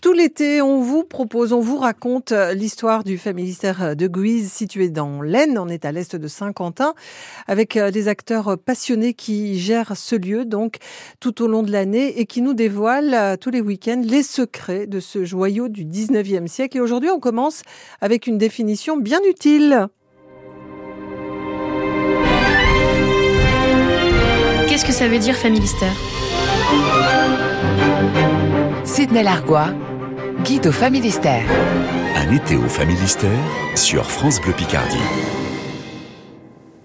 Tout l'été, on vous propose, on vous raconte euh, l'histoire du familistère de Guise situé dans l'Aisne. On est à l'est de Saint-Quentin avec euh, des acteurs passionnés qui gèrent ce lieu donc tout au long de l'année et qui nous dévoilent euh, tous les week-ends les secrets de ce joyau du 19e siècle. Et aujourd'hui, on commence avec une définition bien utile. Qu'est-ce que ça veut dire familistère? Sidney Largois, guide au familistère. Un été au familistère sur France Bleu Picardie.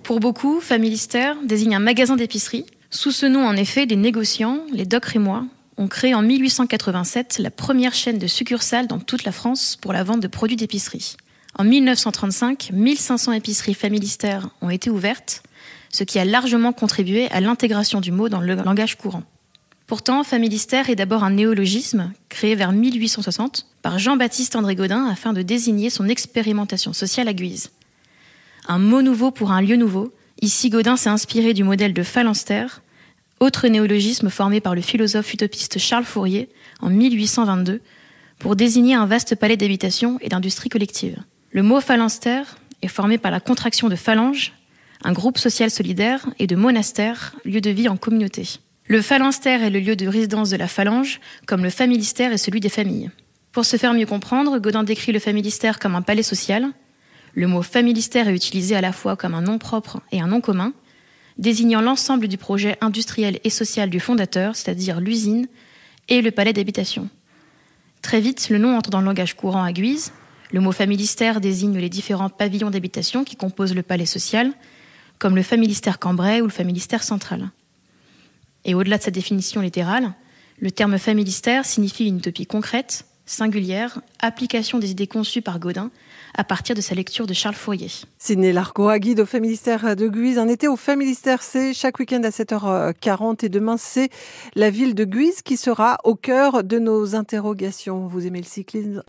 Pour beaucoup, familistère désigne un magasin d'épicerie. Sous ce nom, en effet, des négociants, les Doc Rémois, ont créé en 1887 la première chaîne de succursales dans toute la France pour la vente de produits d'épicerie. En 1935, 1500 épiceries familistères ont été ouvertes, ce qui a largement contribué à l'intégration du mot dans le langage courant. Pourtant, familistère est d'abord un néologisme créé vers 1860 par Jean-Baptiste André Godin afin de désigner son expérimentation sociale à Guise. Un mot nouveau pour un lieu nouveau, ici Godin s'est inspiré du modèle de phalanstère, autre néologisme formé par le philosophe utopiste Charles Fourier en 1822 pour désigner un vaste palais d'habitation et d'industrie collective. Le mot phalanstère est formé par la contraction de phalange, un groupe social solidaire, et de monastère, lieu de vie en communauté. Le phalanstère est le lieu de résidence de la phalange, comme le familistère est celui des familles. Pour se faire mieux comprendre, Godin décrit le familistère comme un palais social. Le mot familistère est utilisé à la fois comme un nom propre et un nom commun, désignant l'ensemble du projet industriel et social du fondateur, c'est-à-dire l'usine et le palais d'habitation. Très vite, le nom entre dans le langage courant à Guise. Le mot familistère désigne les différents pavillons d'habitation qui composent le palais social, comme le familistère Cambrai ou le familistère central. Et au-delà de sa définition littérale, le terme familistère signifie une utopie concrète, singulière, application des idées conçues par Godin à partir de sa lecture de Charles Fourier. Sidney Largois, guide au Familistère de Guise. Un été au Familistère, c'est chaque week-end à 7h40 et demain, c'est la ville de Guise qui sera au cœur de nos interrogations. Vous aimez le cyclisme?